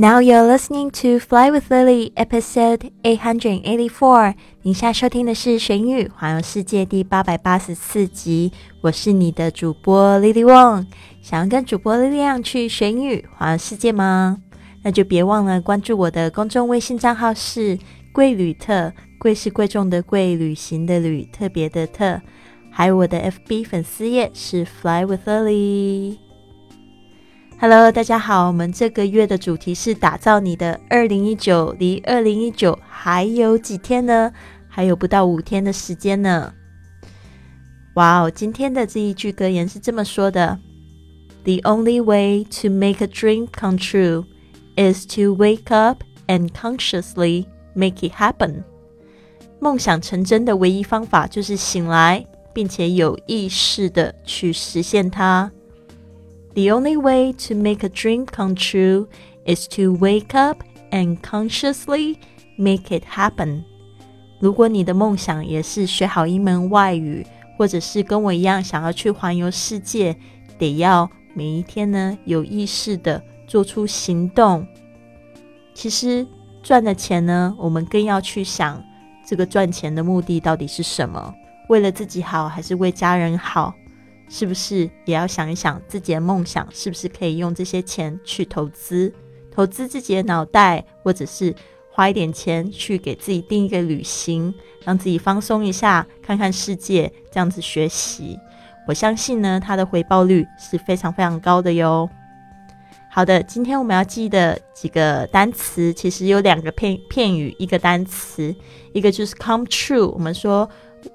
Now you're listening to Fly with Lily, episode eight hundred eighty-four。您现在收听的是《玄宇环游世界》第八百八十四集。我是你的主播 Lily Wong。想要跟主播力量去玄宇环游世界吗？那就别忘了关注我的公众微信账号是“贵旅特”，贵是贵重的贵，旅行的旅，特别的特。还有我的 FB 粉丝页是 Fly with Lily。Hello，大家好，我们这个月的主题是打造你的二零一九，离二零一九还有几天呢？还有不到五天的时间呢。哇哦，今天的这一句格言是这么说的：The only way to make a dream come true is to wake up and consciously make it happen。梦想成真的唯一方法就是醒来，并且有意识的去实现它。The only way to make a dream come true is to wake up and consciously make it happen。如果你的梦想也是学好一门外语，或者是跟我一样想要去环游世界，得要每一天呢有意识的做出行动。其实赚的钱呢，我们更要去想这个赚钱的目的到底是什么？为了自己好，还是为家人好？是不是也要想一想自己的梦想？是不是可以用这些钱去投资，投资自己的脑袋，或者是花一点钱去给自己定一个旅行，让自己放松一下，看看世界，这样子学习，我相信呢，它的回报率是非常非常高的哟。好的，今天我们要记的几个单词，其实有两个片片语，一个单词，一个就是 come true。我们说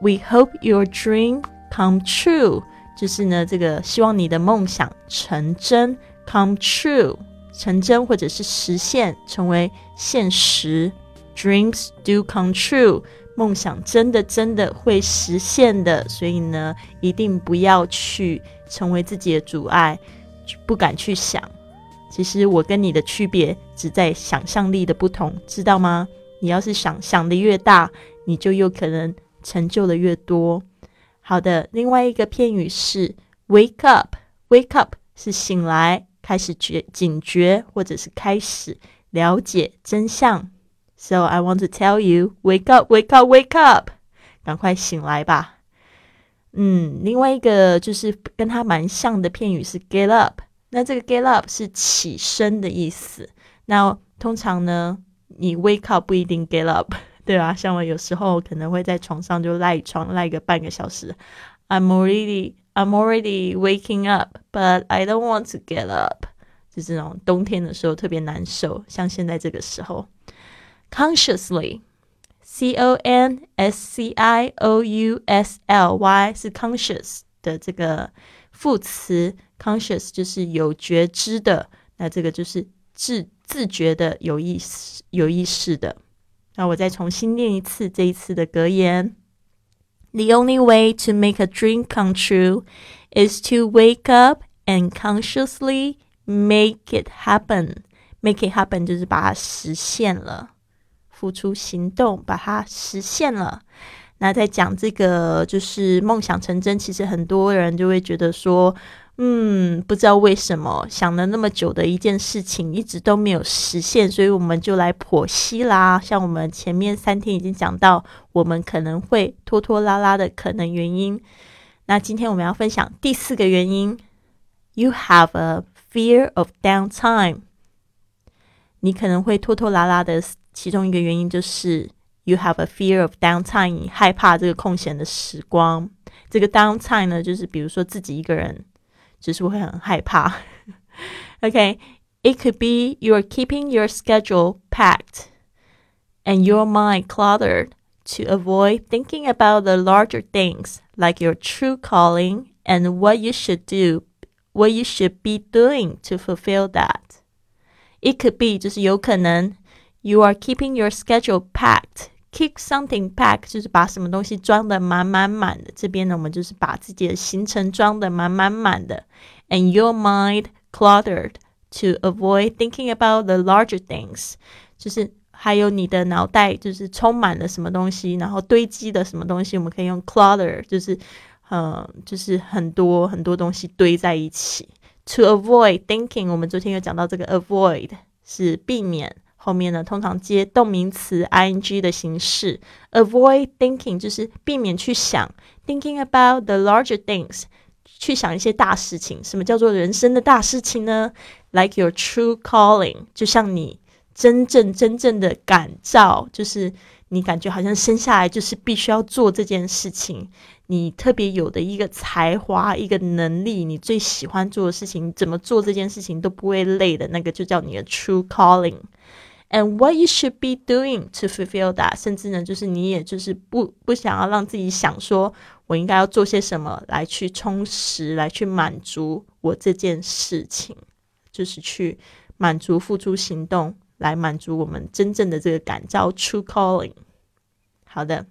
，We hope your dream come true。就是呢，这个希望你的梦想成真，come true，成真或者是实现，成为现实。Dreams do come true，梦想真的真的会实现的。所以呢，一定不要去成为自己的阻碍，不敢去想。其实我跟你的区别只在想象力的不同，知道吗？你要是想想的越大，你就有可能成就的越多。好的，另外一个片语是 wake up。wake up 是醒来，开始觉警觉，或者是开始了解真相。So I want to tell you, wake up, wake up, wake up，赶快醒来吧。嗯，另外一个就是跟它蛮像的片语是 get up。那这个 get up 是起身的意思。那通常呢，你 wake up 不一定 get up。对啊，像我有时候可能会在床上就赖床赖个半个小时。I'm already I'm already waking up, but I don't want to get up。就这种冬天的时候特别难受，像现在这个时候。Consciously, C O N S C I O U S L Y 是 conscious 的这个副词，conscious 就是有觉知的，那这个就是自自觉的、有意识、有意识的。那我再重新念一次这一次的格言：The only way to make a dream come true is to wake up and consciously make it happen. Make it happen 就是把它实现了，付出行动把它实现了。那在讲这个就是梦想成真，其实很多人就会觉得说。嗯，不知道为什么想了那么久的一件事情一直都没有实现，所以我们就来剖析啦。像我们前面三天已经讲到，我们可能会拖拖拉拉的可能原因。那今天我们要分享第四个原因：You have a fear of downtime。你可能会拖拖拉拉的其中一个原因就是 You have a fear of downtime，你害怕这个空闲的时光。这个 downtime 呢，就是比如说自己一个人。就是会很害怕。okay, it could be you're keeping your schedule packed and your mind cluttered to avoid thinking about the larger things like your true calling and what you should do, what you should be doing to fulfill that. It could be 就是有可能 you are keeping your schedule packed keep something pack 就是把什么东西装的满满满的。这边呢，我们就是把自己的行程装的满满满的。And your mind cluttered to avoid thinking about the larger things，就是还有你的脑袋就是充满了什么东西，然后堆积的什么东西，我们可以用 clutter，就是呃，就是很多很多东西堆在一起。To avoid thinking，我们昨天有讲到这个 avoid 是避免，后面呢通常接动名词 ing 的形式。Avoid thinking 就是避免去想，thinking about the larger things，去想一些大事情。什么叫做人生的大事情呢？Like your true calling，就像你真正真正的感召，就是你感觉好像生下来就是必须要做这件事情。你特别有的一个才华、一个能力，你最喜欢做的事情，怎么做这件事情都不会累的那个，就叫你的 true calling。And what you should be doing to fulfill that，甚至呢，就是你也就是不不想要让自己想说，我应该要做些什么来去充实、来去满足我这件事情，就是去满足、付出行动，来满足我们真正的这个感召 true calling。好的。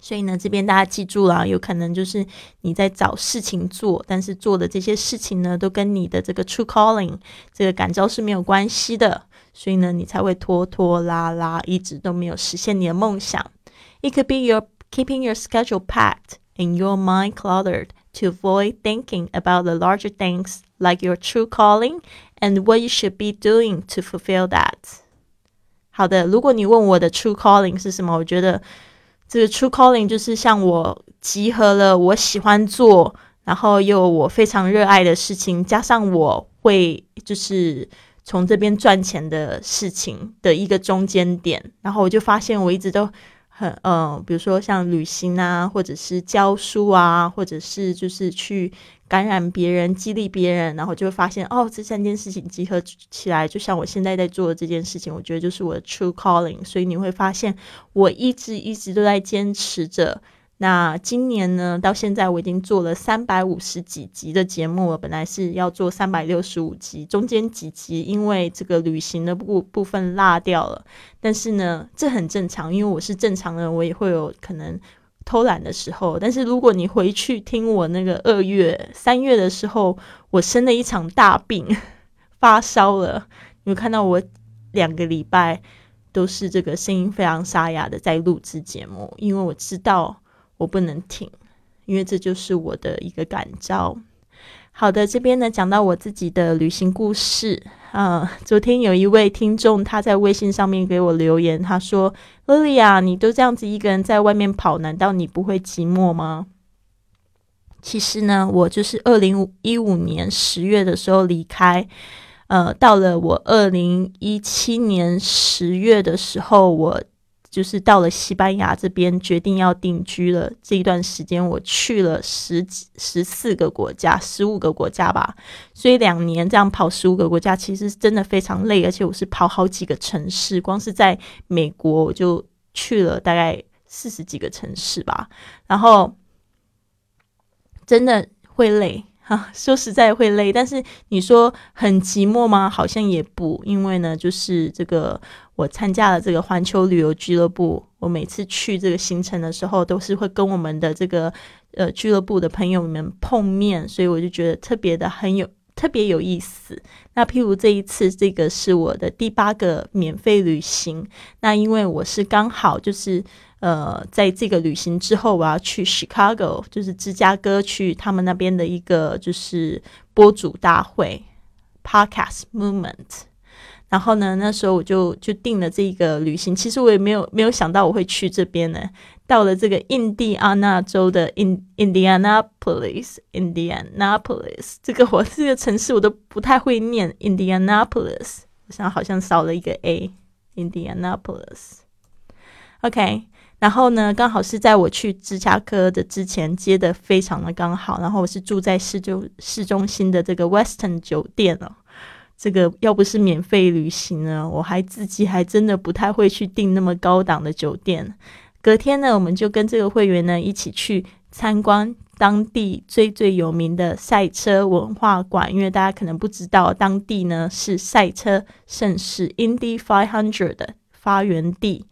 所以呢，这边大家记住了，有可能就是你在找事情做，但是做的这些事情呢，都跟你的这个 true calling 这个感召是没有关系的，所以呢，你才会拖拖拉拉，一直都没有实现你的梦想。It could be your keeping your schedule packed and your mind cluttered to avoid thinking about the larger things like your true calling and what you should be doing to fulfill that。好的，如果你问我的 true calling 是什么，我觉得。这个 true calling 就是像我集合了我喜欢做，然后又我非常热爱的事情，加上我会就是从这边赚钱的事情的一个中间点，然后我就发现我一直都。很嗯，比如说像旅行啊，或者是教书啊，或者是就是去感染别人、激励别人，然后就会发现哦，这三件事情集合起来，就像我现在在做的这件事情，我觉得就是我的 true calling。所以你会发现，我一直一直都在坚持着。那今年呢，到现在我已经做了三百五十几集的节目了。本来是要做三百六十五集，中间几集因为这个旅行的部部分落掉了。但是呢，这很正常，因为我是正常人，我也会有可能偷懒的时候。但是如果你回去听我那个二月、三月的时候，我生了一场大病，发烧了，你会看到我两个礼拜都是这个声音非常沙哑的在录制节目，因为我知道。我不能停，因为这就是我的一个感召。好的，这边呢讲到我自己的旅行故事啊。昨天有一位听众他在微信上面给我留言，他说：“Lily 啊，你都这样子一个人在外面跑，难道你不会寂寞吗？”其实呢，我就是二零一五年十月的时候离开，呃，到了我二零一七年十月的时候，我。就是到了西班牙这边，决定要定居了。这一段时间，我去了十、十四个国家，十五个国家吧。所以两年这样跑十五个国家，其实真的非常累，而且我是跑好几个城市。光是在美国，我就去了大概四十几个城市吧。然后真的会累。哈，说实在会累，但是你说很寂寞吗？好像也不，因为呢，就是这个我参加了这个环球旅游俱乐部，我每次去这个行程的时候，都是会跟我们的这个呃俱乐部的朋友们碰面，所以我就觉得特别的很有特别有意思。那譬如这一次，这个是我的第八个免费旅行，那因为我是刚好就是。呃，在这个旅行之后，我要去 Chicago，就是芝加哥，去他们那边的一个就是播主大会 Podcast Movement。然后呢，那时候我就就定了这个旅行。其实我也没有没有想到我会去这边呢。到了这个印第安纳州的 In Indianapolis，Indianapolis 这个我这个城市我都不太会念 Indianapolis，我想好像少了一个 A，Indianapolis。OK。然后呢，刚好是在我去芝加哥的之前接的非常的刚好。然后我是住在市中市中心的这个 Western 酒店哦。这个要不是免费旅行呢，我还自己还真的不太会去订那么高档的酒店。隔天呢，我们就跟这个会员呢一起去参观当地最最有名的赛车文化馆，因为大家可能不知道，当地呢是赛车盛世 Indy Five Hundred 的发源地。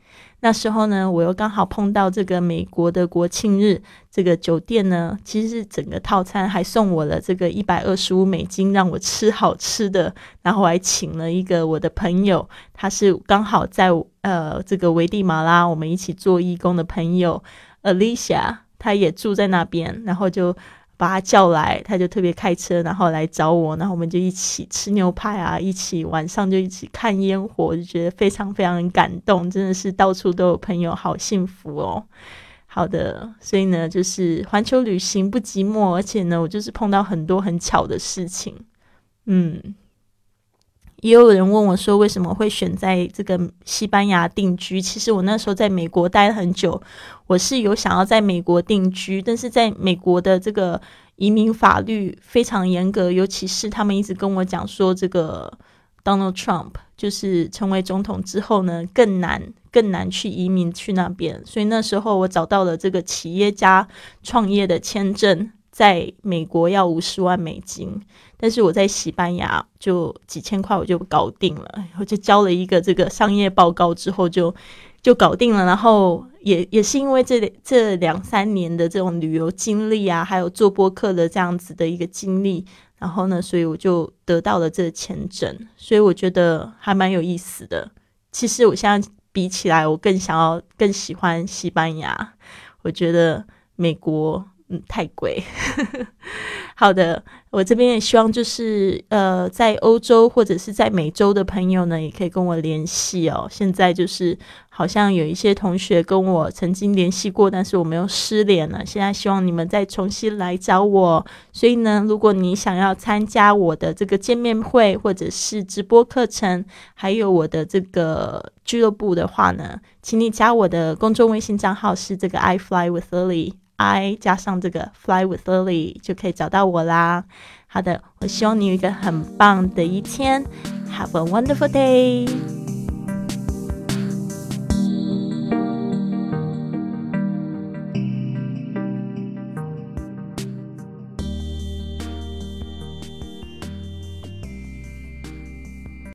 那时候呢，我又刚好碰到这个美国的国庆日，这个酒店呢，其实是整个套餐还送我了这个一百二十五美金，让我吃好吃的，然后还请了一个我的朋友，他是刚好在呃这个危地马拉，我们一起做义工的朋友 Alicia，他也住在那边，然后就把他叫来，他就特别开车，然后来找我，然后我们就一起吃牛排啊，一起晚上就一起看烟火，就觉得非常非常感动，真的是到处都有朋友，好幸福哦。好的，所以呢，就是环球旅行不寂寞，而且呢，我就是碰到很多很巧的事情，嗯。也有人问我说，为什么会选在这个西班牙定居？其实我那时候在美国待了很久，我是有想要在美国定居，但是在美国的这个移民法律非常严格，尤其是他们一直跟我讲说，这个 Donald Trump 就是成为总统之后呢，更难更难去移民去那边。所以那时候我找到了这个企业家创业的签证。在美国要五十万美金，但是我在西班牙就几千块我就搞定了，我就交了一个这个商业报告之后就就搞定了。然后也也是因为这这两三年的这种旅游经历啊，还有做播客的这样子的一个经历，然后呢，所以我就得到了这个签证，所以我觉得还蛮有意思的。其实我现在比起来，我更想要更喜欢西班牙，我觉得美国。嗯，太贵。好的，我这边也希望就是呃，在欧洲或者是在美洲的朋友呢，也可以跟我联系哦。现在就是好像有一些同学跟我曾经联系过，但是我们又失联了。现在希望你们再重新来找我。所以呢，如果你想要参加我的这个见面会，或者是直播课程，还有我的这个俱乐部的话呢，请你加我的公众微信账号是这个 I Fly with Lily。I 加上这个 Fly with Lily 就可以找到我啦。好的，我希望你有一个很棒的一天，Have a wonderful day。